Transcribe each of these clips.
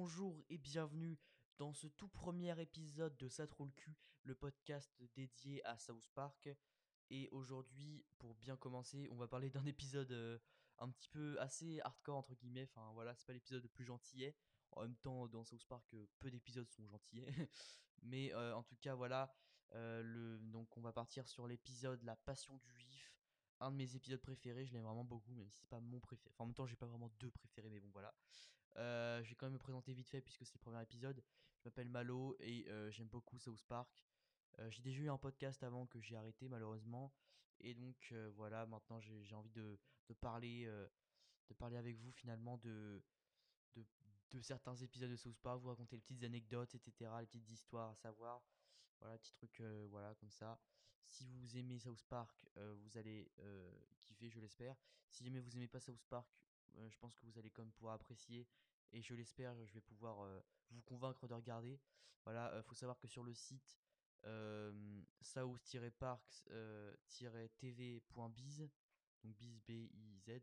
bonjour et bienvenue dans ce tout premier épisode de Ça le cul, le podcast dédié à South Park. Et aujourd'hui, pour bien commencer, on va parler d'un épisode euh, un petit peu assez hardcore entre guillemets. Enfin voilà, c'est pas l'épisode le plus gentillet. En même temps, dans South Park, euh, peu d'épisodes sont gentillets. Mais euh, en tout cas, voilà. le, donc on va partir sur l'épisode La Passion du Juif un de mes épisodes préférés, je l'aime vraiment beaucoup, même si c'est pas mon préféré. Enfin, en même temps, j'ai pas vraiment deux préférés, mais bon, voilà. Euh, je vais quand même me présenter vite fait puisque c'est le premier épisode. Je m'appelle Malo et euh, j'aime beaucoup South Park. Euh, j'ai déjà eu un podcast avant que j'ai arrêté malheureusement. Et donc voilà, maintenant j'ai envie de, de parler, de parler avec vous finalement de, de, de, certains épisodes de South Park, vous raconter les petites anecdotes, etc., les petites histoires à savoir. Voilà, petit truc, voilà, comme ça. Si vous aimez South Park, vous allez kiffer, je l'espère. Si jamais vous aimez pas South Park, je pense que vous allez quand même pouvoir apprécier. Et je l'espère, je vais pouvoir vous convaincre de regarder. Voilà, faut savoir que sur le site south-parks-tv.biz, donc biz b i z,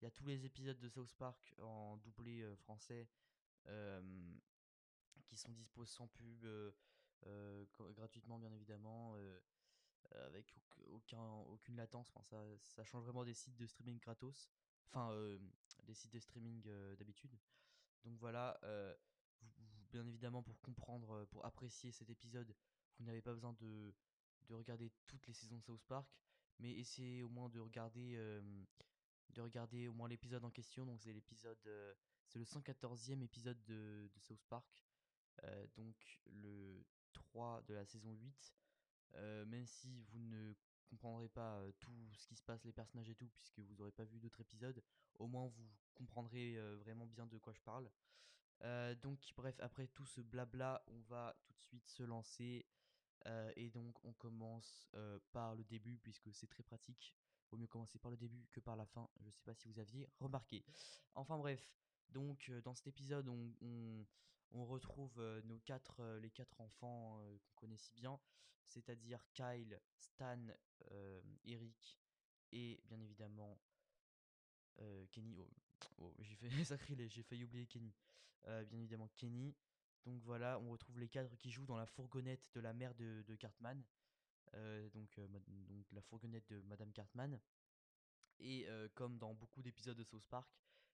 il y a tous les épisodes de South Park en doublé français qui sont disposés sans pub, gratuitement bien évidemment. avec aucun, aucune latence, ça, change vraiment des sites de streaming gratos enfin euh, des sites de streaming euh, d'habitude. Donc voilà, euh, bien évidemment pour comprendre, pour apprécier cet épisode, vous n'avez pas besoin de, de regarder toutes les saisons de South Park, mais essayez au moins de regarder, de regarder au moins l'épisode en question. Donc c'est l'épisode, c'est le 114e épisode de, de South Park, donc le 3 de la saison 8. même si vous ne comprendrez pas tout ce qui se passe, les personnages et tout, puisque vous n'aurez pas vu d'autres épisodes, au moins vous comprendrez vraiment bien de quoi je parle. donc bref, après tout ce blabla, on va tout de suite se lancer. et donc on commence par le début, puisque c'est très pratique. Vaut mieux commencer par le début que par la fin. Je ne sais pas si vous aviez remarqué. Enfin bref, donc dans cet épisode, on, retrouve nos quatre, les quatre enfants qu'on connaît si bien, c'est-à-dire Kyle, Stan, Eric et bien évidemment Kenny. Oh, oh j'ai fait sacrilège, j'ai failli oublier Kenny. bien évidemment Kenny. Donc voilà, on retrouve les cadres qui jouent dans la fourgonnette de la mère de, Cartman. donc, donc la fourgonnette de Madame Cartman. Et comme dans beaucoup d'épisodes de South Park,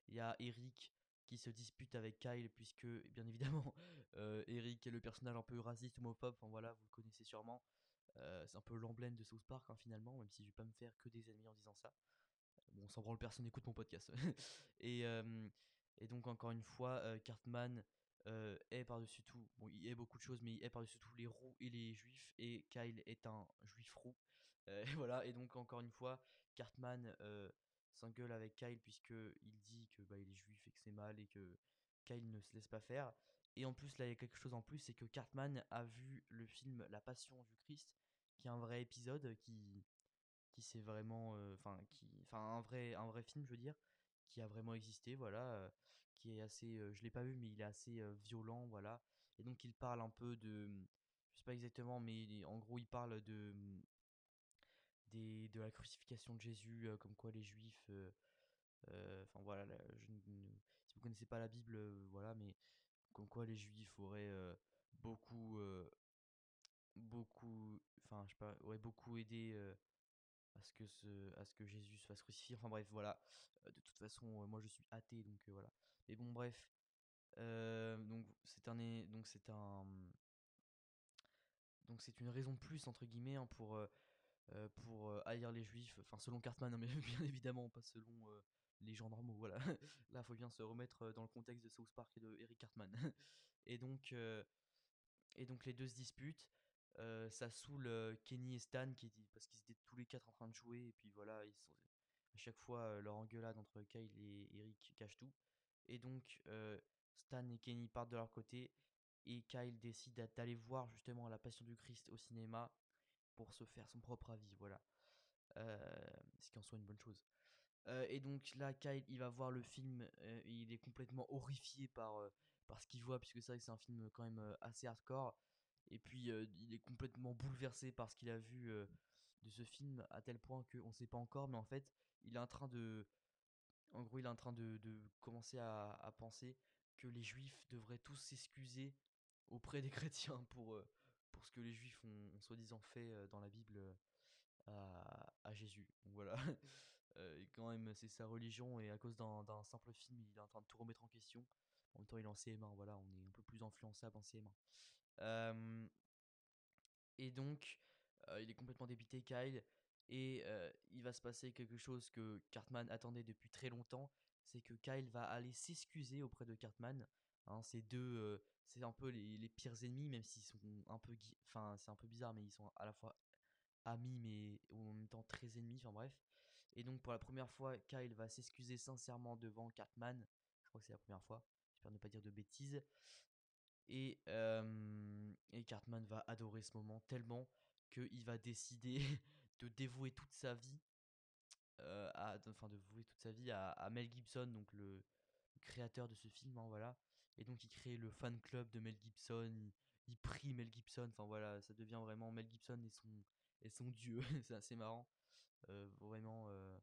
il y a Eric qui se dispute avec Kyle puisque bien évidemment Eric est le personnage un peu raciste homophobe enfin voilà vous le connaissez sûrement. C'est un peu l'emblème de South Park hein, finalement même si je vais pas me faire que des ennemis en disant ça. Bon sans branle personne écoute mon podcast. Et, et donc encore une fois Cartman est par-dessus tout bon il est beaucoup de choses mais il est par-dessus tout les roux et les juifs et Kyle est un juif roux. Voilà et donc encore une fois Cartman s'engueule avec Kyle puisque il dit que bah, il est juif et que c'est mal et que Kyle ne se laisse pas faire. Et en plus, là, il y a quelque chose en plus, c'est que Cartman a vu le film La Passion du Christ, qui est un vrai épisode, qui, qui c'est vraiment, euh, enfin, qui, enfin, un vrai, un vrai film, je veux dire, qui a vraiment existé, voilà, euh, qui est assez, euh, je l'ai pas vu, mais il est assez violent, voilà. Et donc, il parle un peu de, je sais pas exactement, mais en gros, il parle de de la crucifixion de Jésus, comme quoi les juifs. Enfin voilà, je, si vous connaissez pas la Bible, voilà, mais comme quoi les juifs auraient beaucoup. beaucoup. Enfin, je sais pas, auraient beaucoup aidé à ce que ce, à ce que Jésus se fasse crucifier. Enfin bref, voilà. De toute façon, moi je suis athée, donc voilà. Mais bon, bref. donc c'est un, donc c'est un, donc c'est une raison de plus entre guillemets hein, pour pour euh, haïr les juifs, enfin selon Cartman, hein, mais bien évidemment pas selon euh, les gens normaux, voilà. Là, faut bien se remettre dans le contexte de South Park et de Eric Cartman. et donc, et donc les deux se disputent. ça saoule Kenny et Stan qui, parce qu'ils étaient tous les quatre en train de jouer et puis voilà, à chaque fois leur engueulade entre Kyle et Eric cache tout. Et donc Stan et Kenny partent de leur côté et Kyle décide d'aller voir justement la Passion du Christ au cinéma pour se faire son propre avis, voilà. Euh, ce qui en soit une bonne chose. Euh, et donc là, Kyle, il va voir le film, euh, il est complètement horrifié par, par ce qu'il voit, puisque c'est vrai que c'est un film quand même assez hardcore. Et puis il est complètement bouleversé par ce qu'il a vu de ce film, à tel point qu'on ne sait pas encore, mais en fait, il est en train de... En gros, il est en train de, de commencer à, à penser que les juifs devraient tous s'excuser auprès des chrétiens pour, pour ce que les juifs ont, soi-disant fait dans la Bible à, Jésus. Voilà. Et quand même, c'est sa religion et à cause d'un simple film, il est en train de tout remettre en question. En même temps, il est en CM1, voilà, on est un peu plus influençable en CM1. Euh, et donc, il est complètement débité, Kyle. Et il va se passer quelque chose que Cartman attendait depuis très longtemps. C'est que Kyle va aller s'excuser auprès de Cartman. Hein, deux, c'est un peu les, les pires ennemis, même s'ils sont un peu, enfin, c'est un peu bizarre, mais ils sont à la fois amis, mais en même temps très ennemis. Enfin bref. Et donc pour la première fois, Kyle va s'excuser sincèrement devant Cartman. Je crois que c'est la première fois. J'espère ne pas dire de bêtises. Et, et Cartman va adorer ce moment tellement qu'il va décider de dévouer toute sa vie, à, enfin de vouer toute sa vie à, Mel Gibson, donc le, le créateur de ce film, hein, voilà. Et donc il crée le fan club de Mel Gibson, il, il prie Mel Gibson, enfin voilà, ça devient vraiment Mel Gibson et son, son dieu, c'est assez marrant. Euh, vraiment, euh,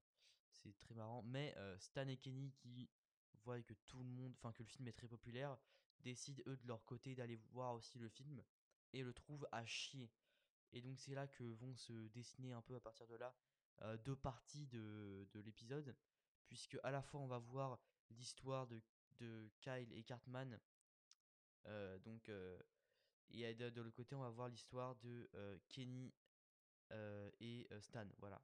c'est très marrant. Mais euh, Stan et Kenny qui voient que tout le monde, enfin que le film est très populaire, décident eux de leur côté d'aller voir aussi le film et le trouvent à chier. Et donc c'est là que vont se dessiner un peu à partir de là deux parties de, de l'épisode, puisque à la fois on va voir l'histoire de, de Kyle et Cartman, donc et de, de l'autre côté on va voir l'histoire de Kenny et Stan, voilà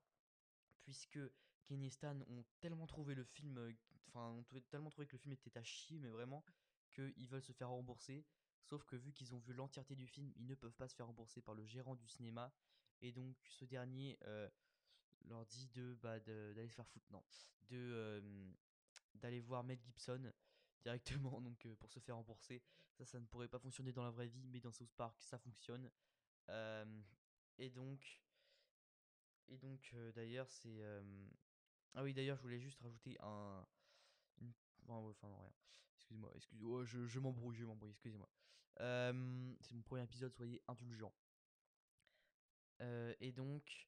puisque Kenny et Stan ont tellement trouvé le film, enfin, ont tellement trouvé que le film était à chier, mais vraiment, qu'ils veulent se faire rembourser. Sauf que vu qu'ils ont vu l'entièreté du film, ils ne peuvent pas se faire rembourser par le gérant du cinéma. Et donc, ce dernier leur dit de bah, d'aller se faire foutre, non, de d'aller voir Mel Gibson directement donc pour se faire rembourser. Ça, ça ne pourrait pas fonctionner dans la vraie vie, mais dans South Park, ça fonctionne. Et donc, et donc, d'ailleurs, c'est. Ah oui, d'ailleurs, je voulais juste rajouter un. Enfin, rien. Excusez-moi, excusez-moi, je, je m'embrouille, je m'embrouille, excusez-moi. C'est mon premier épisode, soyez indulgents. Et donc,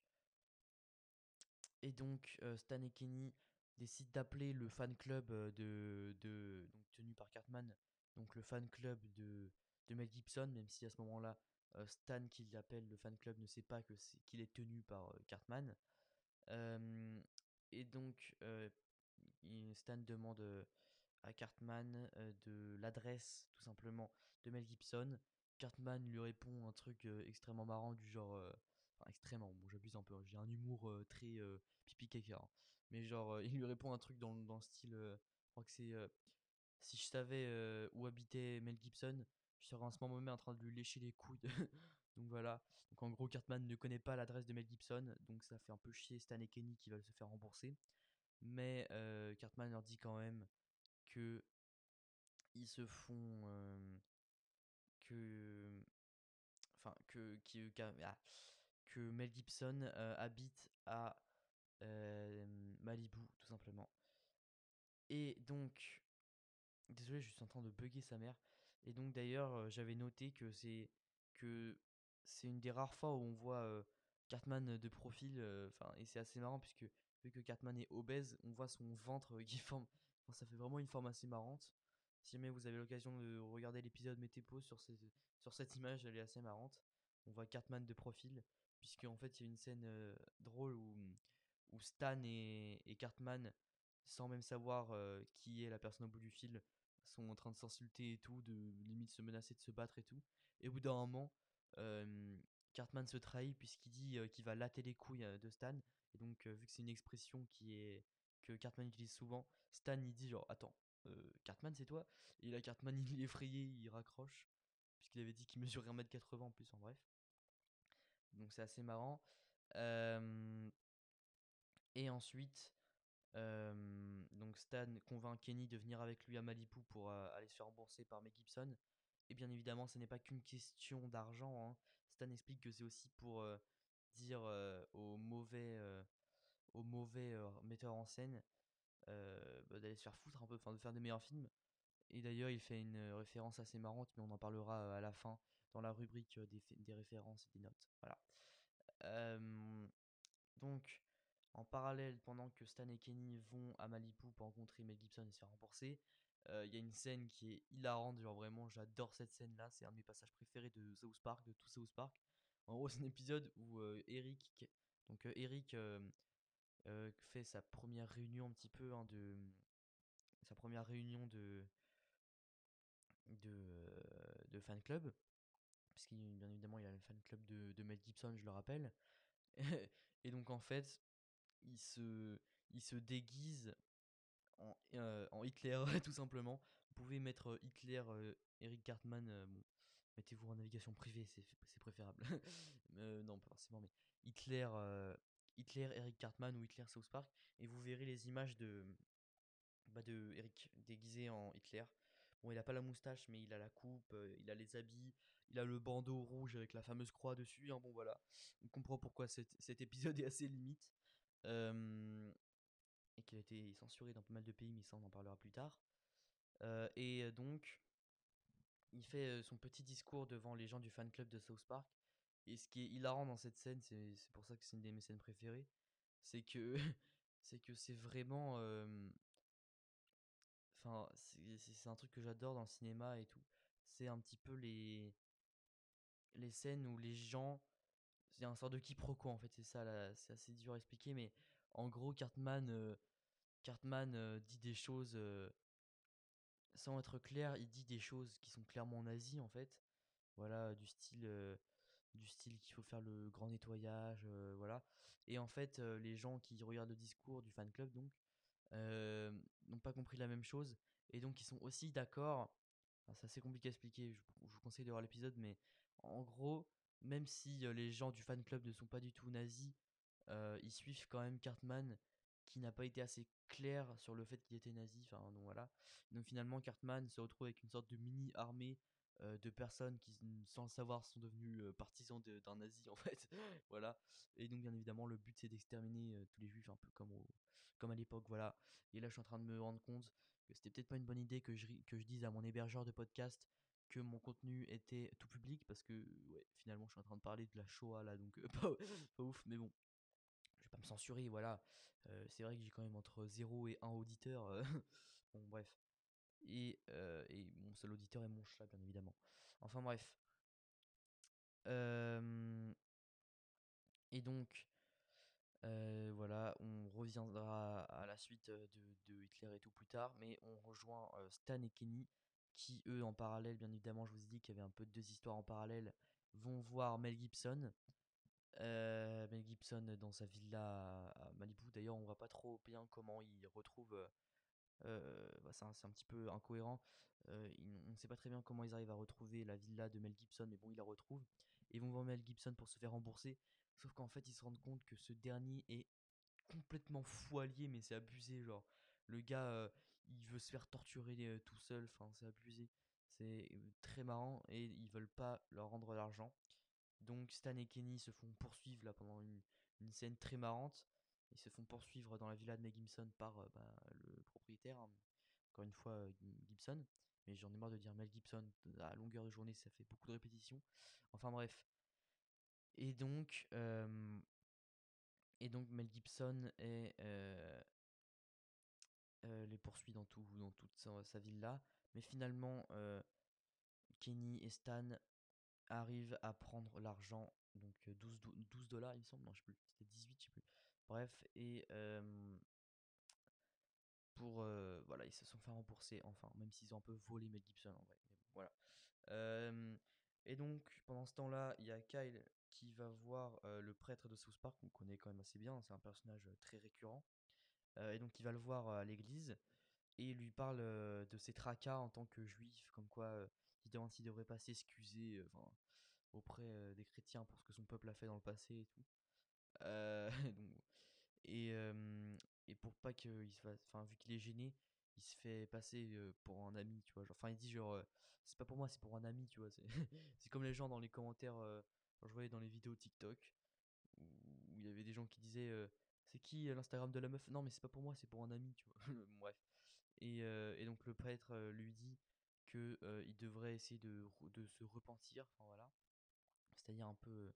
et donc Stan et Kenny décident d'appeler le fan club de, de donc tenu par Cartman, donc le fan club de, de Mel Gibson, même si à ce moment-là, Stan qui l'appelle le fan club ne sait pas que c'est qu'il est tenu par Cartman. Et donc, Stan demande à Cartman de l'adresse, tout simplement, de Mel Gibson. Cartman lui répond un truc extrêmement marrant, du genre. extrêmement, bon, j'abuse un peu, hein, j'ai un humour très pipi caca. hein. Mais genre, euh, il lui répond un truc dans, dans le style. euh, je crois que c'est. euh, si je savais où habitait Mel Gibson, je serais en ce moment même en train de lui lécher les couilles. donc voilà. Donc en gros, Cartman ne connaît pas l'adresse de Mel Gibson, donc ça fait un peu chier Stan et Kenny qui veulent se faire rembourser. Mais euh, Cartman leur dit quand même que ils se font que enfin que qui- ah, que Mel Gibson habite à Malibu tout simplement. Et donc Désolé, je suis en train de bugger sa mère. Et donc d'ailleurs, j'avais noté que c'est que c'est une des rares fois où on voit Cartman de profil. Enfin, et c'est assez marrant puisque vu que Cartman est obèse, on voit son ventre qui forme. enfin, ça fait vraiment une forme assez marrante. Si jamais vous avez l'occasion de regarder l'épisode, mettez pause sur, sur cette image, elle est assez marrante. On voit Cartman de profil, puisque en fait il y a une scène drôle où, où Stan et, Cartman, sans même savoir euh, qui est la personne au bout du fil, sont en train de s'insulter et tout, de limite se menacer de se battre et tout. Et au bout d'un moment, Cartman se trahit puisqu'il dit qu'il va latter les couilles de Stan. Et donc, vu que c'est une expression qui est que Cartman utilise souvent, Stan il dit genre attends, Cartman c'est toi? Et là Cartman il est effrayé, il raccroche puisqu'il avait dit qu'il mesurait 1m80 en plus en bref. Donc c'est assez marrant. Et ensuite, donc Stan convainc Kenny de venir avec lui à Malibu pour aller se faire rembourser par Mel Gibson. Et bien évidemment, ce n'est pas qu'une question d'argent. hein. Stan explique que c'est aussi pour dire aux mauvais, aux mauvais metteurs en scène bah, d'aller se faire foutre un peu, enfin de faire des meilleurs films. Et d'ailleurs, il fait une référence assez marrante, mais on en parlera à la fin dans la rubrique des, des références et des notes. Voilà. Donc, en parallèle, pendant que Stan et Kenny vont à Malibu pour rencontrer Mel Gibson et se faire rembourser, Il y a une scène qui est hilarante, genre vraiment, j'adore cette scène-là. C'est un de mes passages préférés de South Park, de tout South Park. En gros, c'est un épisode où Eric, donc Eric fait sa première réunion un petit peu hein, de sa première réunion de de, fan club puisqu'il bien évidemment il a le fan club de, de Mel Gibson je le rappelle et donc en fait il se il se déguise en, en Hitler tout simplement vous pouvez mettre Hitler Eric Cartman bon, mettez-vous en navigation privée c'est préférable non pas forcément mais Hitler Hitler Eric Cartman ou Hitler South Park et vous verrez les images de bah de Eric déguisé en Hitler. Bon, il a pas la moustache, mais il a la coupe, euh, il a les habits, il a le bandeau rouge avec la fameuse croix dessus. Hein, bon, voilà. On comprend pourquoi cet, cet épisode est assez limite. Et qu'il a été censuré dans pas mal de pays, mais ça, on en parlera plus tard. Et donc, il fait son petit discours devant les gens du fan club de South Park. Et ce qui est hilarant dans cette scène, c'est pour ça que c'est une de mes scènes préférées, c'est que c'est que c'est vraiment Enfin, c'est un truc que j'adore dans le cinéma et tout. C'est un petit peu les les scènes où les gens c'est un sort de quiproquo en fait, c'est ça c'est assez dur à expliquer mais en gros Cartman euh, Cartman euh, dit des choses euh, sans être clair, il dit des choses qui sont clairement nazies en fait. Voilà, du style du style qu'il faut faire le grand nettoyage, voilà. Et en fait, les gens qui regardent le discours du fan club donc n'ont pas compris la même chose et donc ils sont aussi d'accord. c'est assez compliqué à expliquer, je, vous conseille de voir l'épisode, mais en gros, même si les gens du fan club ne sont pas du tout nazis, ils suivent quand même Cartman qui n'a pas été assez clair sur le fait qu'il était nazi. Enfin, donc voilà. Donc finalement, Cartman se retrouve avec une sorte de mini armée de personnes qui, sans le savoir, sont devenus partisans d'un nazi en fait. voilà. Et donc bien évidemment, le but c'est d'exterminer tous les juifs, un peu comme comme à l'époque, voilà. Et là, je suis en train de me rendre compte que c'était peut-être pas une bonne idée que je, que je dise à mon hébergeur de podcast que mon contenu était tout public parce que ouais, finalement je suis en train de parler de la Shoah là donc euh, pas, ouf mais bon. Je vais pas me censurer voilà. Euh, c'est vrai que j'ai quand même entre 0 et 1 auditeur euh, bon bref. Et, et, mon seul auditeur est mon chat bien évidemment. Enfin bref. Et donc voilà, on reviendra à la suite de, Hitler et tout plus tard, mais on rejoint Stan et Kenny qui, eux, en parallèle, bien évidemment, je vous ai dit qu'il y avait un peu de deux histoires en parallèle, vont voir Mel Gibson. Mel Gibson dans sa villa à Malibu. D'ailleurs, on voit pas trop bien comment il retrouve. Bah, c'est un, petit peu incohérent. on ne sait pas très bien comment ils arrivent à retrouver la villa de Mel Gibson, mais bon, ils la retrouvent. Ils vont voir Mel Gibson pour se faire rembourser. Sauf qu'en fait, ils se rendent compte que ce dernier est complètement foilier, mais c'est abusé. Genre, le gars, euh, il veut se faire torturer tout seul. Enfin, c'est abusé. C'est très marrant et ils veulent pas leur rendre l'argent. Donc Stan et Kenny se font poursuivre là pendant une, scène très marrante. Ils se font poursuivre dans la villa de Meg Gibson par bah, le propriétaire, hein. encore une fois Gibson. Mais j'en ai marre de dire Mel Gibson à longueur de journée, ça fait beaucoup de répétitions. Enfin bref, et donc, et donc Mel Gibson est, les poursuit dans, tout, dans toute sa, ville-là. Mais finalement, Kenny et Stan arrivent à prendre l'argent, donc 12, 12 dollars, il me semble, non, je sais plus, c'était 18, je sais plus. Bref, et pour voilà, ils se sont fait rembourser, enfin, même s'ils ont un peu volé Mel Gibson en vrai, voilà. et donc, pendant ce temps-là, il y a Kyle qui va voir le prêtre de South Park, qu'on connaît quand même assez bien, c'est un personnage très récurrent. Et donc il va le voir à l'église et lui parle de ses tracas en tant que juif, comme quoi il demande s'il devrait pas s'excuser auprès des chrétiens pour ce que son peuple a fait dans le passé et tout. et, et pour pas qu'il se fasse, enfin vu qu'il est gêné, il se fait passer pour un ami, tu vois. Enfin il dit genre c'est pas pour moi, c'est pour un ami, tu vois. C'est comme les gens dans les commentaires je voyais dans les vidéos TikTok où il y avait des gens qui disaient euh, c'est qui euh, l'Instagram de la meuf? Non mais c'est pas pour moi, c'est pour un ami, tu vois. Bref. Et, euh, et, donc le prêtre lui dit que il devrait essayer de, se repentir, voilà. C'est-à-dire un peu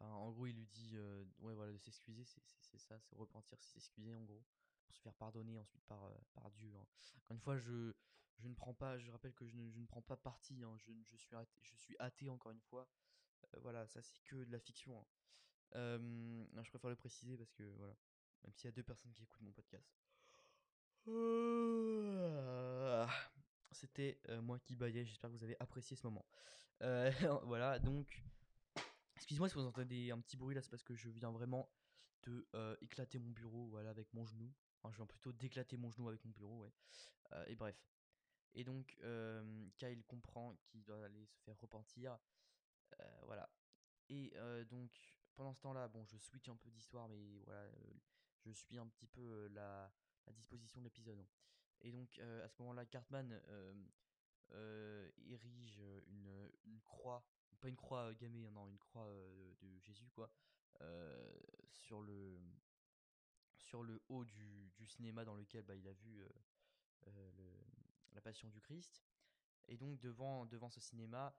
en gros, il lui dit, ouais, voilà, de s'excuser, c'est ça, c'est repentir, c'est s'excuser, en gros. pour se faire pardonner ensuite par, euh, Dieu. hein. Encore une fois, je, ne prends pas, je rappelle que je ne, prends pas parti, hein, je, suis athée, encore une fois. Euh, voilà, ça c'est que de la fiction. hein. Non, je préfère le préciser parce que voilà, même s'il y a deux personnes qui écoutent mon podcast. Euh, C'était moi qui baillais, j'espère que vous avez apprécié ce moment. Euh, voilà, donc, excusez-moi si vous entendez un petit bruit là, c'est parce que je viens vraiment de éclater mon bureau voilà, avec mon genou. Enfin, je viens plutôt d'éclater mon genou avec mon bureau, ouais. Euh, et bref. Et donc, Kyle comprend qu'il doit aller se faire repentir. Euh, voilà. Et donc, pendant ce temps-là, bon, je switch un peu d'histoire, mais voilà, euh, je suis un petit peu euh, la, disposition de l'épisode. hein. Et donc, euh, à ce moment-là, Cartman érige une, croix, pas une croix gammée, hein, non, une croix de Jésus, quoi, sur le sur le haut du, du cinéma dans lequel bah, il a vu la Passion du Christ. Et donc devant, devant ce cinéma,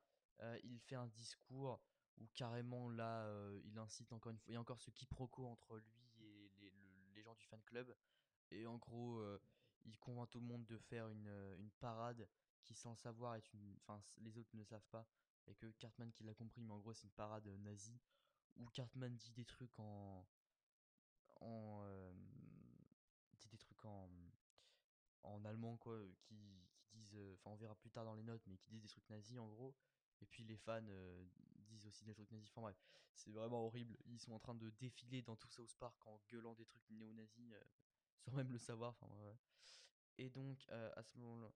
il fait un discours où carrément là, euh, il incite encore une fois, il y a encore ce quiproquo entre lui et les, le- les gens du fan club. Et en gros, euh, il convainc tout le monde de faire une, euh, parade qui, sans savoir, est une. Enfin, les autres ne savent pas. Et que Cartman qui l'a compris, mais en gros, c'est une parade nazie où Cartman dit des trucs en. dit des trucs en. en allemand, quoi, qui, qui disent. Enfin, on verra plus tard dans les notes, mais qui disent des trucs nazis en gros. Et puis les fans euh, disent aussi des trucs nazis. Enfin bref, c'est vraiment horrible. Ils sont en train de défiler dans tout South Park en gueulant des trucs néo-nazis euh, sans même le savoir. Enfin, ouais. Et donc, euh, à ce moment-là,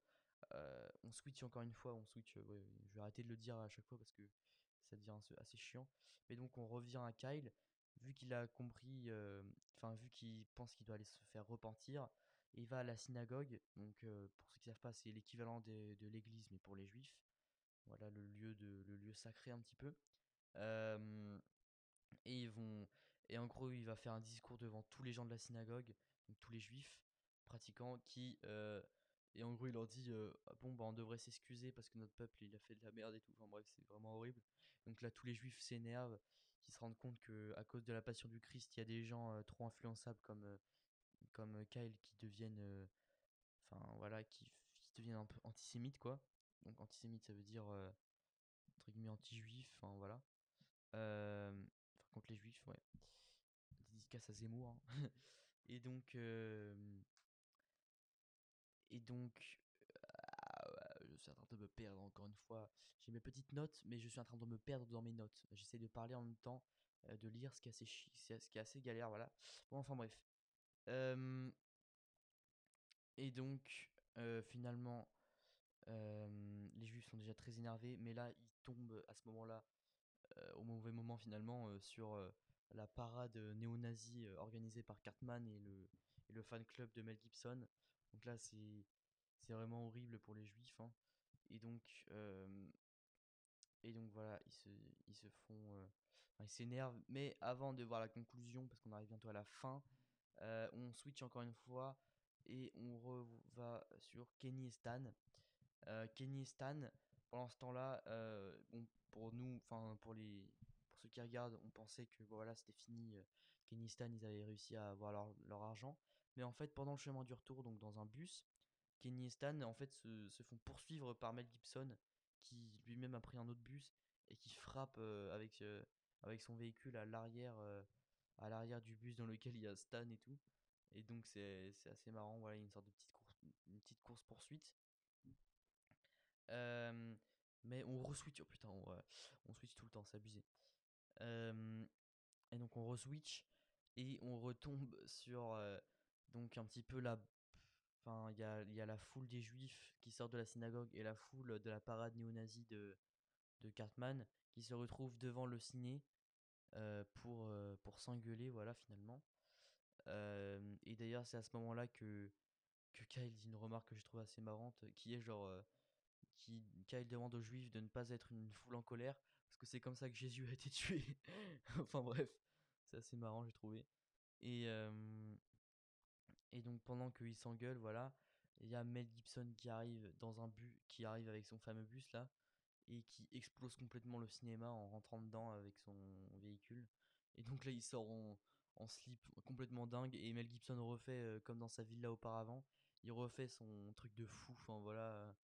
on switch encore une fois. On switch, ouais, je vais arrêter de le dire à chaque fois parce que ça devient assez, chiant. Mais donc, on revient à Kyle. Vu qu'il a compris, enfin, vu qu'il pense qu'il doit aller se faire repentir, il va à la synagogue. Donc, pour ceux qui ne savent pas, c'est l'équivalent de l'église, mais pour les juifs. Voilà le lieu, de, le lieu sacré un petit peu. Et ils vont et en gros il va faire un discours devant tous les gens de la synagogue tous les juifs pratiquants qui et en gros il leur dit Ah bon bah on devrait s'excuser parce que notre peuple il a fait de la merde et tout. Enfin bref c'est vraiment horrible. Donc là tous les juifs s'énervent qui se rendent compte que à cause de la passion du Christ il y a des gens trop influençables comme comme Kyle qui deviennent enfin voilà qui, qui deviennent un peu antisémites quoi donc antisémite ça veut dire entre guillemets anti-juif enfin voilà euh, enfin, contre les juifs, ouais. Dédicace à Zemmour. hein. et donc, et donc, ah, je suis en train de me perdre encore une fois. J'ai mes petites notes, mais je suis en train de me perdre dans mes notes. J'essaie de parler en même temps, de lire, ce qui est assez chi- ce qui est assez galère, voilà. Bon, enfin bref. Et donc, finalement, les juifs sont déjà très énervés, mais là, ils tombent à ce moment-là au mauvais moment finalement sur la parade néo-nazie organisée par Cartman et le, fan club de Mel Gibson. Donc là, c'est c'est vraiment horrible pour les juifs. hein. Et donc, et donc voilà, ils se, ils se font. ils s'énervent. Mais avant de voir la conclusion, parce qu'on arrive bientôt à la fin, on switch encore une fois et on va sur Kenny et Stan. Euh, Kenny Stan, pendant ce temps-là, euh, bon, pour nous, enfin pour les, pour ceux qui regardent, on pensait que voilà, c'était fini. euh, Kenny Stan, ils avaient réussi à avoir leur, leur argent, mais en fait, pendant le chemin du retour, donc dans un bus, Kenny et Stan, en fait, se, font poursuivre par Mel Gibson, qui lui-même a pris un autre bus et qui frappe avec avec son véhicule à l'arrière, à l'arrière du bus dans lequel il y a Stan et tout. Et donc c'est assez marrant, voilà, une sorte de petite course, une petite course poursuite. Mais on re-switch, oh putain, on, on switch tout le temps, c'est abusé. Et donc on re-switch et on retombe sur donc un petit peu la. Enfin, il y a, y a la foule des juifs qui sortent de la synagogue et la foule de la parade néo-nazie de, de Cartman qui se retrouvent devant le ciné pour, pour s'engueuler, voilà, finalement. Et d'ailleurs, c'est à ce moment-là que, que Kyle dit une remarque que je trouve assez marrante qui est genre. Qui Kyle demande aux juifs de ne pas être une foule en colère parce que c'est comme ça que Jésus a été tué. enfin bref, c'est assez marrant j'ai trouvé. Et, euh, et donc pendant qu'ils s'engueulent, voilà, il y a Mel Gibson qui arrive dans un bus, qui arrive avec son fameux bus là et qui explose complètement le cinéma en rentrant dedans avec son véhicule. Et donc là il sort en, slip complètement dingue et Mel Gibson refait comme dans sa villa auparavant. Il refait son truc de fou. Enfin voilà,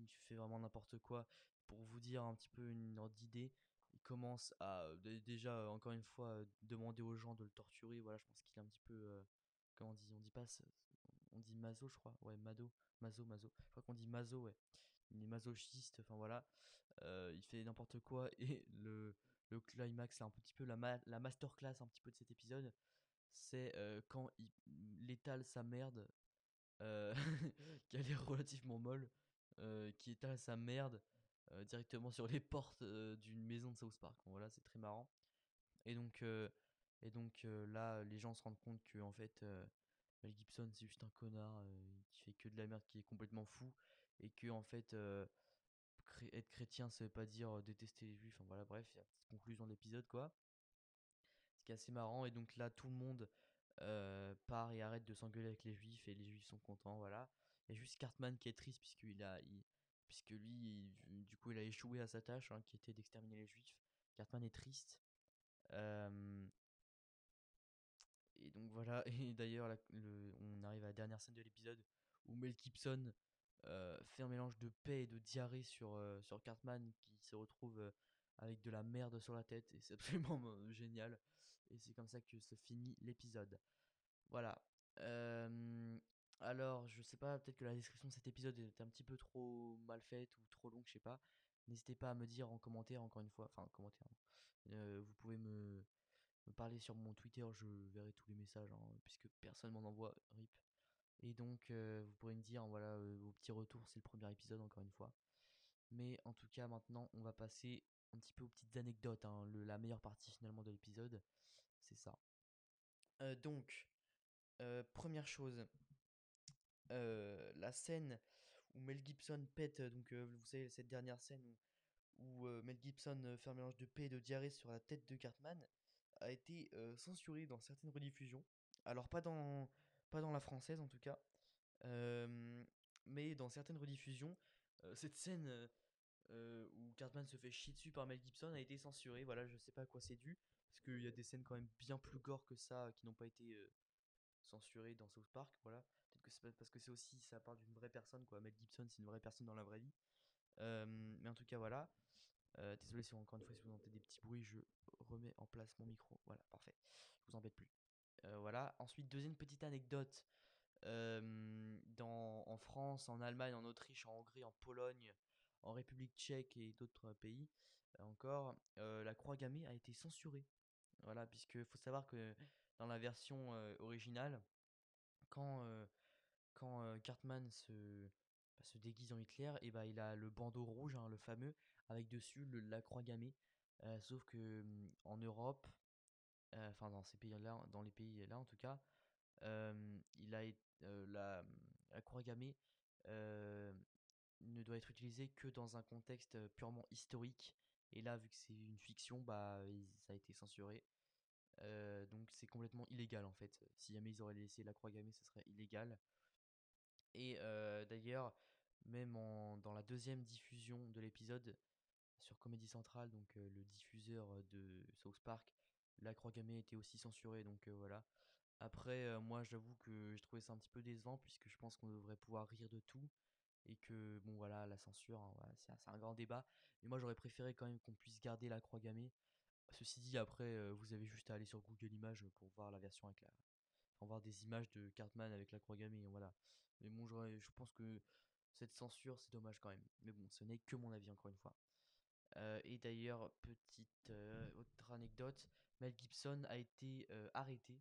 il fait vraiment n'importe quoi. Pour vous dire un petit peu une ordre d'idée, il commence à déjà encore une fois demander aux gens de le torturer. Voilà, je pense qu'il est un petit peu comment on dit On dit pas on dit maso, je crois. Ouais, mado, maso, maso. Je crois qu'on dit maso, ouais. Il est masochiste. Enfin voilà, il fait n'importe quoi et le le climax, là, un petit peu la, la masterclass un petit peu de cet épisode, c'est quand il, étale sa merde, a l'air relativement molle, qui étale sa merde directement sur les portes d'une maison de South Park. voilà, c'est très marrant. Et donc, et donc là, les gens se rendent compte que en fait, Mel Gibson c'est juste un connard qui fait que de la merde, qui est complètement fou, et que en fait, être chrétien, ça veut pas dire détester les juifs. Enfin voilà, bref, il y a une petite conclusion de l'épisode quoi. Ce qui est assez marrant. Et donc là, tout le monde part et arrête de s'engueuler avec les juifs et les juifs sont contents. Voilà. Il juste Cartman qui est triste puisqu'il a, puisque lui, du coup, il a échoué à sa tâche hein, qui était d'exterminer les juifs. Cartman est triste. Et donc voilà. Et d'ailleurs, on arrive à la dernière scène de l'épisode où Mel Gibson fait un mélange de paix et de diarrhée sur, sur Cartman qui se retrouve avec de la merde sur la tête et c'est absolument génial. Et c'est comme ça que se finit l'épisode. Voilà. Alors, je sais pas, peut-être que la description de cet épisode est un petit peu trop mal faite ou trop longue, je sais pas. N'hésitez pas à me dire en commentaire, encore une fois. Enfin, en commentaire. vous pouvez me, parler sur mon Twitter, je verrai tous les messages, hein, puisque personne m'en envoie. RIP. Et donc, euh, vous pourrez me dire, voilà, euh, vos petits retours, c'est le premier épisode, encore une fois. Mais en tout cas, maintenant, on va passer un petit peu aux petites anecdotes. Hein, la meilleure partie finalement de l'épisode, c'est ça. Euh, donc, première chose, la scène où Mel Gibson pète, donc vous savez, cette dernière scène où, Mel Gibson fait un mélange de paix et de diarrhée sur la tête de Cartman, a été censurée dans certaines rediffusions. Alors, pas dans pas dans la française en tout cas. mais dans certaines rediffusions, cette scène où Cartman se fait chier dessus par Mel Gibson a été censurée. Voilà, je sais pas à quoi c'est dû. Parce qu'il y a des scènes quand même bien plus gore que ça qui n'ont pas été censurées dans South Park. Voilà. Peut-être que c'est parce que c'est aussi, ça parle d'une vraie personne quoi. Mel Gibson, c'est une vraie personne dans la vraie vie. mais en tout cas, voilà. désolé si encore une fois si vous entendez des petits bruits, je remets en place mon micro. Voilà, parfait. Je vous embête plus. Voilà. Ensuite, deuxième petite anecdote. Dans, en France, en Allemagne, en Autriche, en Hongrie, en Pologne, en République tchèque et d'autres pays encore, la croix gammée a été censurée. Voilà, puisque faut savoir que dans la version originale, quand, quand Cartman se, bah, se déguise en Hitler, et bah, il a le bandeau rouge, hein, le fameux, avec dessus la croix gammée. sauf que en Europe, enfin dans ces pays-là, dans les pays-là en tout cas, il a la, la croix gammée ne doit être utilisée que dans un contexte purement historique. Et là, vu que c'est une fiction, bah, ça a été censuré. donc c'est complètement illégal en fait. Si jamais ils auraient laissé la croix gammée, ce serait illégal. Et d'ailleurs, même dans la deuxième diffusion de l'épisode sur Comédie Centrale, donc le diffuseur de South Park, la croix gammée était aussi censurée, donc voilà. Après, moi, j'avoue que j'ai trouvé ça un petit peu décevant, puisque je pense qu'on devrait pouvoir rire de tout, et que, bon, voilà, la censure, hein, c'est un grand débat. Mais moi, j'aurais préféré quand même qu'on puisse garder la croix gammée. Ceci dit, après, vous avez juste à aller sur Google Images pour voir la version avec la. Voir des images de Cartman avec la croix gammée, voilà. Mais bon, je pense que cette censure, c'est dommage quand même. Mais bon, ce n'est que mon avis, encore une fois. et d'ailleurs, petite autre anecdote, Mel Gibson a été euh, arrêté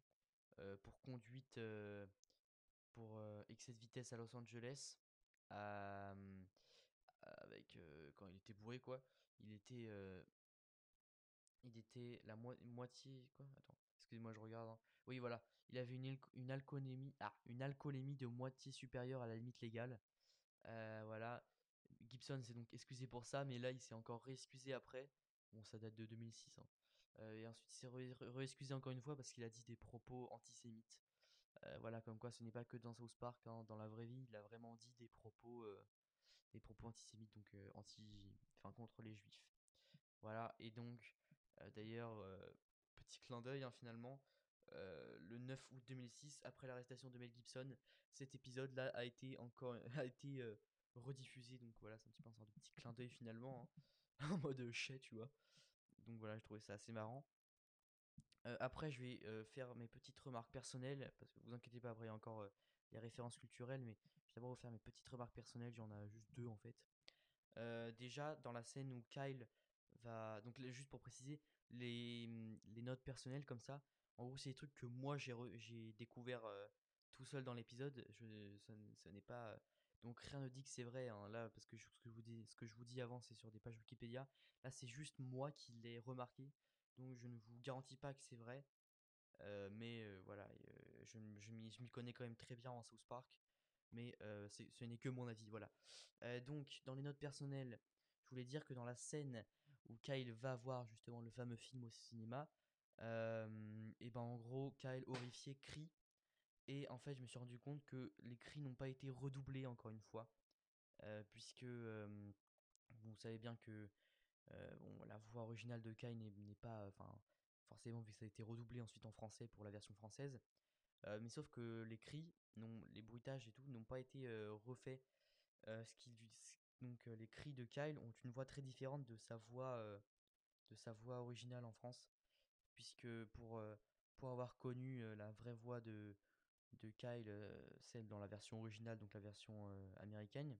euh, pour conduite euh, pour excès de vitesse à Los Angeles avec quand il était bourré quoi il était il était la moitié quoi attends excusez-moi je regarde hein. oui voilà il avait une, une alcoolémie ah, une alcoolémie de moitié supérieure à la limite légale voilà Gibson s'est donc excusé pour ça mais là il s'est encore réexcusé après bon ça date de 2006 euh, et ensuite, il s'est re-excusé encore une fois parce qu'il a dit des propos antisémites. Euh, voilà, comme quoi ce n'est pas que dans South Park, hein, dans la vraie vie, il a vraiment dit des propos, euh, des propos antisémites, donc anti, enfin contre les juifs. Voilà, et donc, d'ailleurs, petit clin d'œil hein, finalement, le 9 août 2006, après l'arrestation de Mel Gibson. Cet épisode-là a été encore a été rediffusé, donc voilà, c'est un petit peu un de petit clin d'œil finalement, hein, en mode chat, tu vois. Donc voilà, je trouvais ça assez marrant. Après, je vais faire mes petites remarques personnelles, parce que vous inquiétez pas, après il y a encore les références culturelles, mais je vais d'abord vous faire mes petites remarques personnelles, j'en ai juste deux en fait. déjà, dans la scène où Kyle va. Donc, juste pour préciser, les, les notes personnelles comme ça, en gros, c'est des trucs que moi j'ai découvert tout seul dans l'épisode. Ça, n'est pas. Donc rien ne dit que c'est vrai hein, là, parce que ce que je vous dis, ce que je vous dis avant, c'est sur des pages Wikipédia. Là, c'est juste moi qui l'ai remarqué. Donc je ne vous garantis pas que c'est vrai. Mais voilà, je, je m'y connais quand même très bien en South Park. Mais ce n'est que mon avis, voilà. donc, dans les notes personnelles, je voulais dire que dans la scène où Kyle va voir justement le fameux film au cinéma, et ben en gros, Kyle horrifié crie. Et en fait, je me suis rendu compte que les cris n'ont pas été redoublés encore une fois. puisque vous savez bien que la voix originale de Kyle n'est pas. Enfin, forcément, vu que ça a été redoublé ensuite en français pour la version française. mais sauf que les cris, non, les bruitages et tout n'ont pas été refaits. ce qui, donc les cris de Kyle ont une voix très différente de sa voix, de sa voix originale en France puisque pour, avoir connu la vraie voix de, Kyle, celle dans la version originale, donc la version américaine,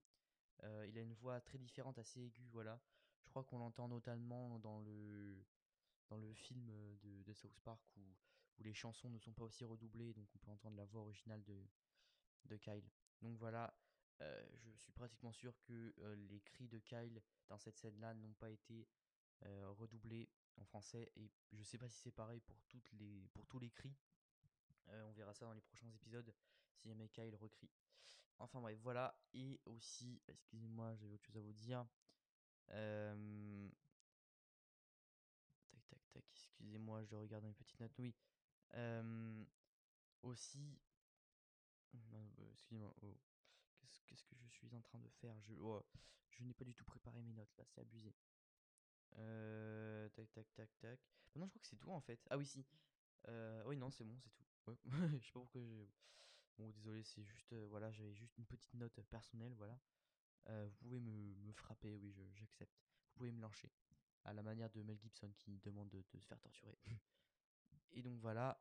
il a une voix très différente, assez aiguë, voilà. Je crois qu'on l'entend notamment dans le, dans le film de, de South Park où, où, les chansons ne sont pas aussi redoublées, donc on peut entendre la voix originale de, de Kyle. Donc voilà, je suis pratiquement sûr que les cris de Kyle dans cette scène-là n'ont pas été redoublés en français. Et je sais pas si c'est pareil pour, toutes les, pour tous les cris. Euh, on verra ça dans les prochains épisodes si jamais Kyle recrie. Enfin bref, voilà. Et aussi, excusez-moi, j'avais autre chose à vous dire. Euh, tac, tac, tac. Excusez-moi, je regarde dans les petites notes. Oui. Euh, aussi. Excusez-moi. Oh. Qu'est-ce que je suis en train de faire Je, oh, je n'ai pas du tout préparé mes notes là, c'est abusé. Euh, tac, tac, tac, tac. Bah non, je crois que c'est tout en fait. Ah oui, si. Euh, oui, non, c'est bon, c'est tout. je sais pas pourquoi j'ai. Bon, désolé, c'est juste. Euh, voilà, j'avais juste une petite note personnelle, voilà. vous pouvez me, me frapper, oui, j'accepte. Vous pouvez me lyncher. À la manière de Mel Gibson qui demande de, de se faire torturer. Et donc voilà.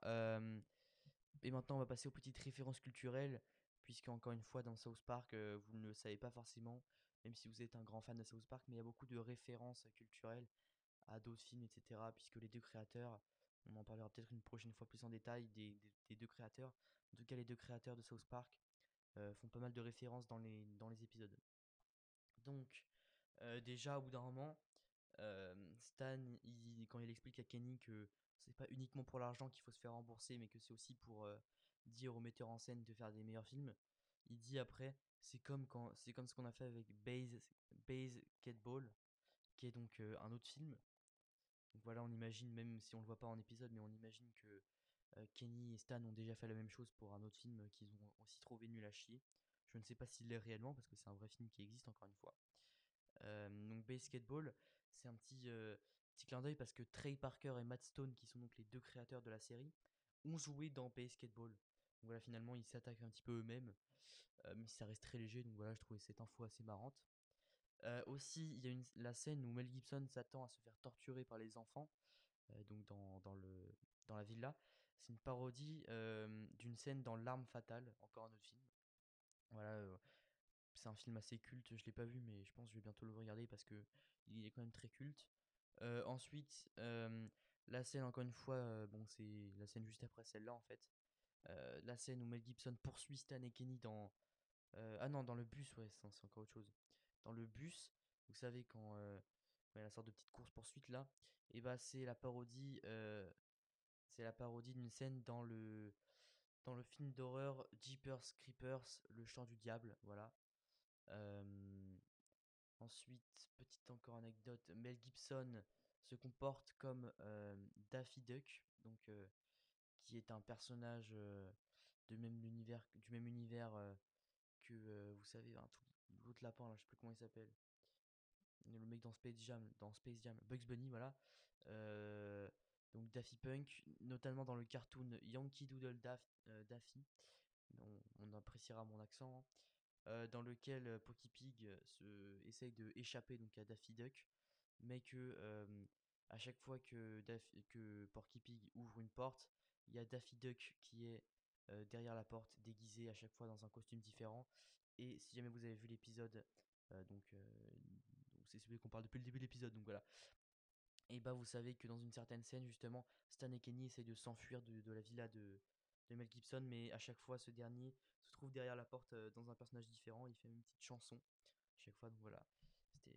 et maintenant, on va passer aux petites références culturelles. Puisque, encore une fois, dans South Park, vous ne le savez pas forcément même si vous êtes un grand fan de South Park, mais il y a beaucoup de références culturelles à d'autres films, etc. Puisque les deux créateurs, on en parlera peut-être une prochaine fois plus en détail des, deux créateurs. En tout cas, les deux créateurs de South Park euh, font pas mal de références dans les, épisodes. Donc, euh, déjà, au bout d'un moment, euh, Stan, quand il explique à Kenny que c'est pas uniquement pour l'argent qu'il faut se faire rembourser, mais que c'est aussi pour dire aux metteurs en scène de faire des meilleurs films, il dit après c'est comme quand c'est comme ce qu'on a fait avec Base Basketball qui est donc un autre film. Voilà on imagine même si on le voit pas en épisode mais on imagine que Kenny et Stan ont déjà fait la même chose pour un autre film qu'ils ont aussi trouvé nul à chier. Je ne sais pas s'il l'est réellement parce que c'est un vrai film qui existe encore une fois. Euh, donc Basketball c'est un petit petit clin d'œil parce que Trey Parker et Matt Stone qui sont donc les deux créateurs de la série ont joué dans Basketball voilà, finalement, ils s'attaquent un petit peu eux-mêmes, euh, mais ça reste très léger, donc voilà, je trouvais cette info assez marrante. Euh, aussi, il y a une, la scène où Mel Gibson s'attend à se faire torturer par les enfants, euh, donc dans, le, dans la villa. C'est une parodie d'une scène dans L'arme fatale, encore un autre film. Voilà, c'est un film assez culte, je l'ai pas vu, mais je pense que je vais bientôt le regarder parce que il est quand même très culte. ensuite, la scène, encore une fois, bon, c'est la scène juste après celle-là en fait. Euh, la scène où Mel Gibson poursuit Stan et Kenny dans. Euh, ah non, dans le bus, ouais, c'est encore autre chose. Dans le bus, vous savez, quand. Euh, ouais, la sorte de petite course-poursuite là, et bah c'est la parodie. c'est la parodie d'une scène dans le. Dans le film d'horreur Jeepers Creepers, Le chant du diable, voilà. Ensuite, petite encore anecdote, Mel Gibson se comporte comme Daffy Duck, donc qui est un personnage de même du même univers que, vous savez, l'autre lapin, là, je sais plus comment il s'appelle. Le mec dans Space Jam, dans Space Jam, Bugs Bunny, voilà. donc Daffy Punk, notamment dans le cartoon Yankee Doodle Daffy, on, appréciera mon accent, hein, dans lequel Pocky Pig se, essaye de échapper donc à Daffy Duck, mais que à chaque fois que, que Porky Pig ouvre une porte, il y a Daffy Duck qui est derrière la porte, déguisé à chaque fois dans un costume différent. Et si jamais vous avez vu l'épisode, donc c'est celui qu'on parle depuis le début de l'épisode, donc voilà. Et bah vous savez que dans une certaine scène justement, Stan et Kenny essayent de s'enfuir de, la villa de, Mel Gibson, mais à chaque fois ce dernier se trouve derrière la porte dans un personnage différent. Il fait une petite chanson à chaque fois, donc voilà. C'était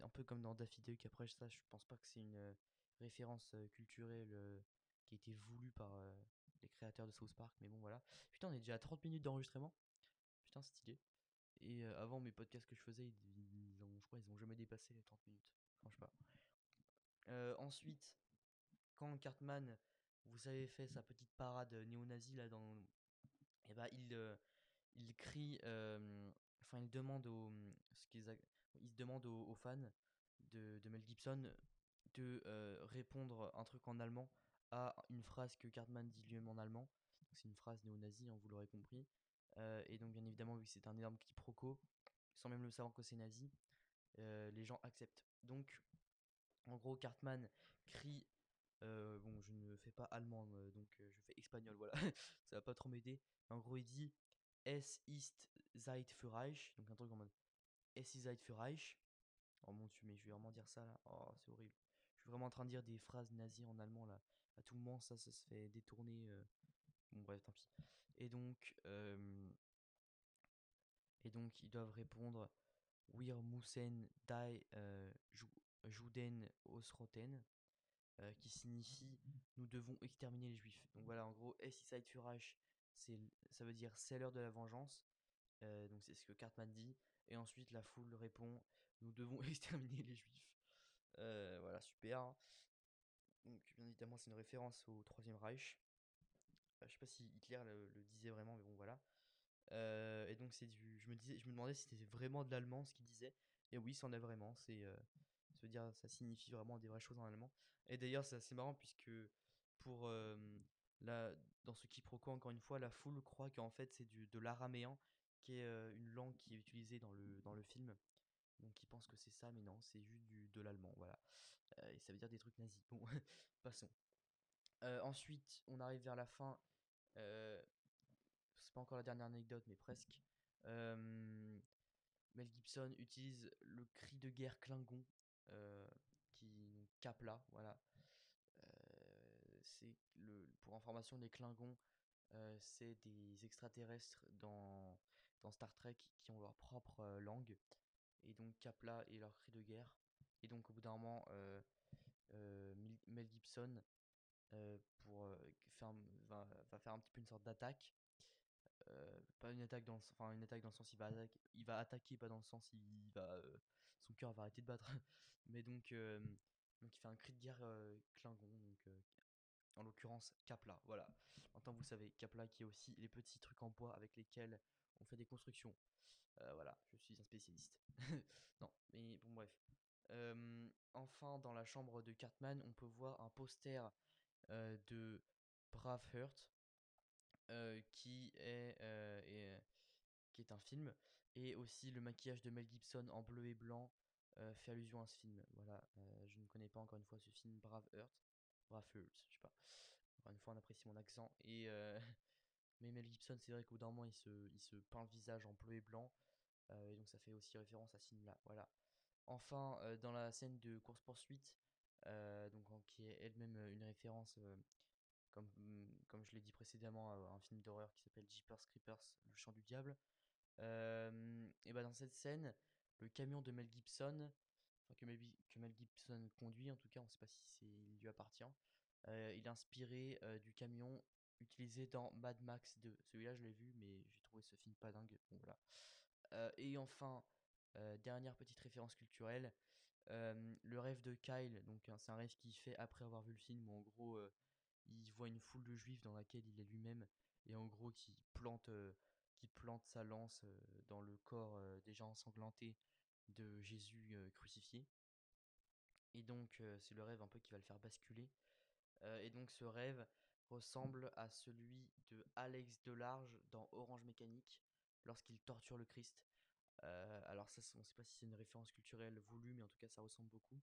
un peu comme dans Daffy Duck. Après ça, je pense pas que c'est une référence culturelle qui a été voulue par les créateurs de South Park, mais bon voilà. Putain, on est déjà à 30 minutes d'enregistrement. Putain, stylé. Et avant mes podcasts que je faisais, ils, ont, je crois, ils ont jamais dépassé les 30 minutes. Franchement. ensuite, quand Cartman, vous avez fait sa petite parade néo-nazie là dans, et eh bah ben, il, il crie, enfin il demande aux, ce qu'ils, il demande aux, fans de, Mel Gibson de répondre un truc en allemand à une phrase que Cartman dit lui-même en allemand. C'est une phrase néo-nazie, hein, vous l'aurez compris. Euh, et donc, bien évidemment, vu que c'est un énorme quiproquo, sans même le savoir que c'est nazi, euh, les gens acceptent. Donc, en gros, Cartman crie. Euh, bon, je ne fais pas allemand, donc je fais espagnol, voilà. Ça va pas trop m'aider. En gros, il dit Es ist Zeit für Reich. Donc, un truc en mode Es ist Zeit für Reich. Oh mon dieu, mais je vais vraiment dire ça là. Oh, c'est horrible. Je suis vraiment en train de dire des phrases nazies en allemand là. À tout moment, ça, ça se fait détourner. Bon, bref, tant pis. Et donc, et donc ils doivent répondre Wir müssen die Juden ausrotten, qui signifie nous devons exterminer les juifs. Donc voilà, en gros, Es ist c'est ça veut dire c'est l'heure de la vengeance. donc c'est ce que Cartman dit. Et ensuite, la foule répond nous devons exterminer les juifs. voilà, super. Donc, bien évidemment, c'est une référence au Troisième Reich. Euh, je sais pas si Hitler le, disait vraiment, mais bon, voilà. Euh, et donc, c'est du. Je me, disais, je me demandais si c'était vraiment de l'allemand ce qu'il disait. Et oui, c'en est vraiment. C'est. Euh, dire, ça signifie vraiment des vraies choses en allemand. Et d'ailleurs, c'est assez marrant puisque pour. la, dans ce quiproquo, encore une fois, la foule croit qu'en fait, c'est de l'araméen qui est une langue qui est utilisée dans le, dans le film. Donc ils pensent que c'est ça, mais non, c'est juste du, de l'allemand, voilà. et ça veut dire des trucs nazis. Bon, passons. ensuite, on arrive vers la fin c'est pas encore la dernière anecdote, mais presque. Mel Gibson utilise le cri de guerre Klingon, qui Kapla, voilà. Euh, c'est le, pour information, les Klingons, c'est des extraterrestres dans Star Trek qui ont leur propre langue. Et donc Kapla est leur cri de guerre. Et donc au bout d'un moment, Mel Gibson euh, pour euh, faire, va, faire un petit peu une sorte d'attaque. Euh, pas une attaque dans le, enfin une attaque dans le sens il va attaquer, il va attaquer pas dans le sens il va son cœur va arrêter de battre mais donc donc il fait un cri de guerre Klingon donc en l'occurrence Kapla voilà maintenant vous savez Kapla qui est aussi les petits trucs en bois avec lesquels on fait des constructions voilà je suis un spécialiste non mais bon bref enfin dans la chambre de Cartman on peut voir un poster euh, de Braveheart, euh, qui, est, euh, qui est un film, et aussi le maquillage de Mel Gibson en bleu et blanc fait allusion à ce film. Voilà, je ne connais pas encore une fois ce film Braveheart. Braveheart, je sais pas. Encore une fois, on apprécie mon accent. Et mais Mel Gibson, c'est vrai qu'au d'un moment, il se, peint le visage en bleu et blanc. et donc ça fait aussi référence à ce film-là. Voilà. Enfin, dans la scène de course-poursuite, euh, donc, qui est elle-même euh, une référence, euh, comme, mm, comme je l'ai dit précédemment, à un film d'horreur qui s'appelle Jeepers Creepers, Le Chant du Diable. et bah dans cette scène, le camion de Mel Gibson, enfin que Mel, que Mel Gibson conduit en tout cas, on ne sait pas si il lui appartient, il est inspiré du camion utilisé dans Mad Max 2. Celui-là, je l'ai vu, mais j'ai trouvé ce film pas dingue. Bon, voilà. et enfin, dernière petite référence culturelle, le rêve de Kyle, donc hein, c'est un rêve qu'il fait après avoir vu le film où en gros il voit une foule de juifs dans laquelle il est lui-même et en gros qui plante, qui plante sa lance dans le corps déjà ensanglanté de Jésus crucifié. Et donc c'est le rêve un peu qui va le faire basculer. Euh, et donc ce rêve ressemble à celui de Alex Delarge dans Orange Mécanique lorsqu'il torture le Christ. Euh, alors ça, on ne sait pas si c'est une référence culturelle voulue, mais en tout cas ça ressemble beaucoup.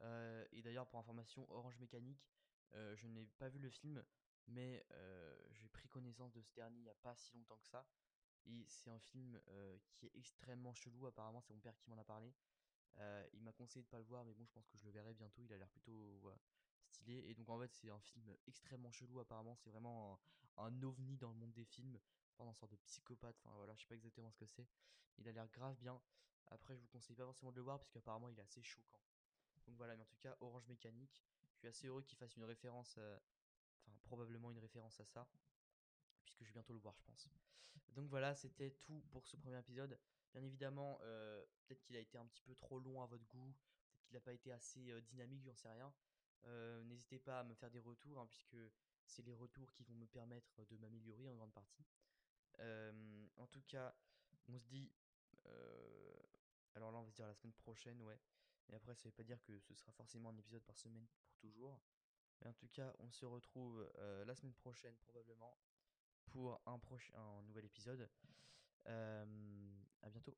Euh, et d'ailleurs pour information, Orange Mécanique, je n'ai pas vu le film, mais j'ai pris connaissance de ce dernier il n'y a pas si longtemps que ça. Et c'est un film qui est extrêmement chelou, apparemment c'est mon père qui m'en a parlé. il m'a conseillé de pas le voir, mais bon, je pense que je le verrai bientôt. Il a l'air plutôt Et donc, en fait, c'est un film extrêmement chelou. Apparemment, c'est vraiment un, ovni dans le monde des films. Enfin, une sorte de psychopathe. Enfin, voilà, je sais pas exactement ce que c'est. Il a l'air grave bien. Après, je vous conseille pas forcément de le voir, parce qu'apparemment, il est assez choquant. Donc voilà, mais en tout cas, Orange Mécanique. Je suis assez heureux qu'il fasse une référence. Enfin, probablement une référence à ça puisque je vais bientôt le voir, je pense. Donc voilà, c'était tout pour ce premier épisode. Bien évidemment, euh, peut-être qu'il a été un petit peu trop long à votre goût, peut-être qu'il n'a pas été assez euh, dynamique, j'en sais rien. N'hésitez pas à me faire des retours, hein, puisque c'est les retours qui vont me permettre de m'améliorer en grande partie. en tout cas, on se dit. alors là, on va dire la semaine prochaine, ouais. Et après, ça ne veut pas dire que ce sera forcément un épisode par semaine pour toujours. Mais en tout cas, on se retrouve la semaine prochaine probablement pour un, nouvel épisode. À bientôt.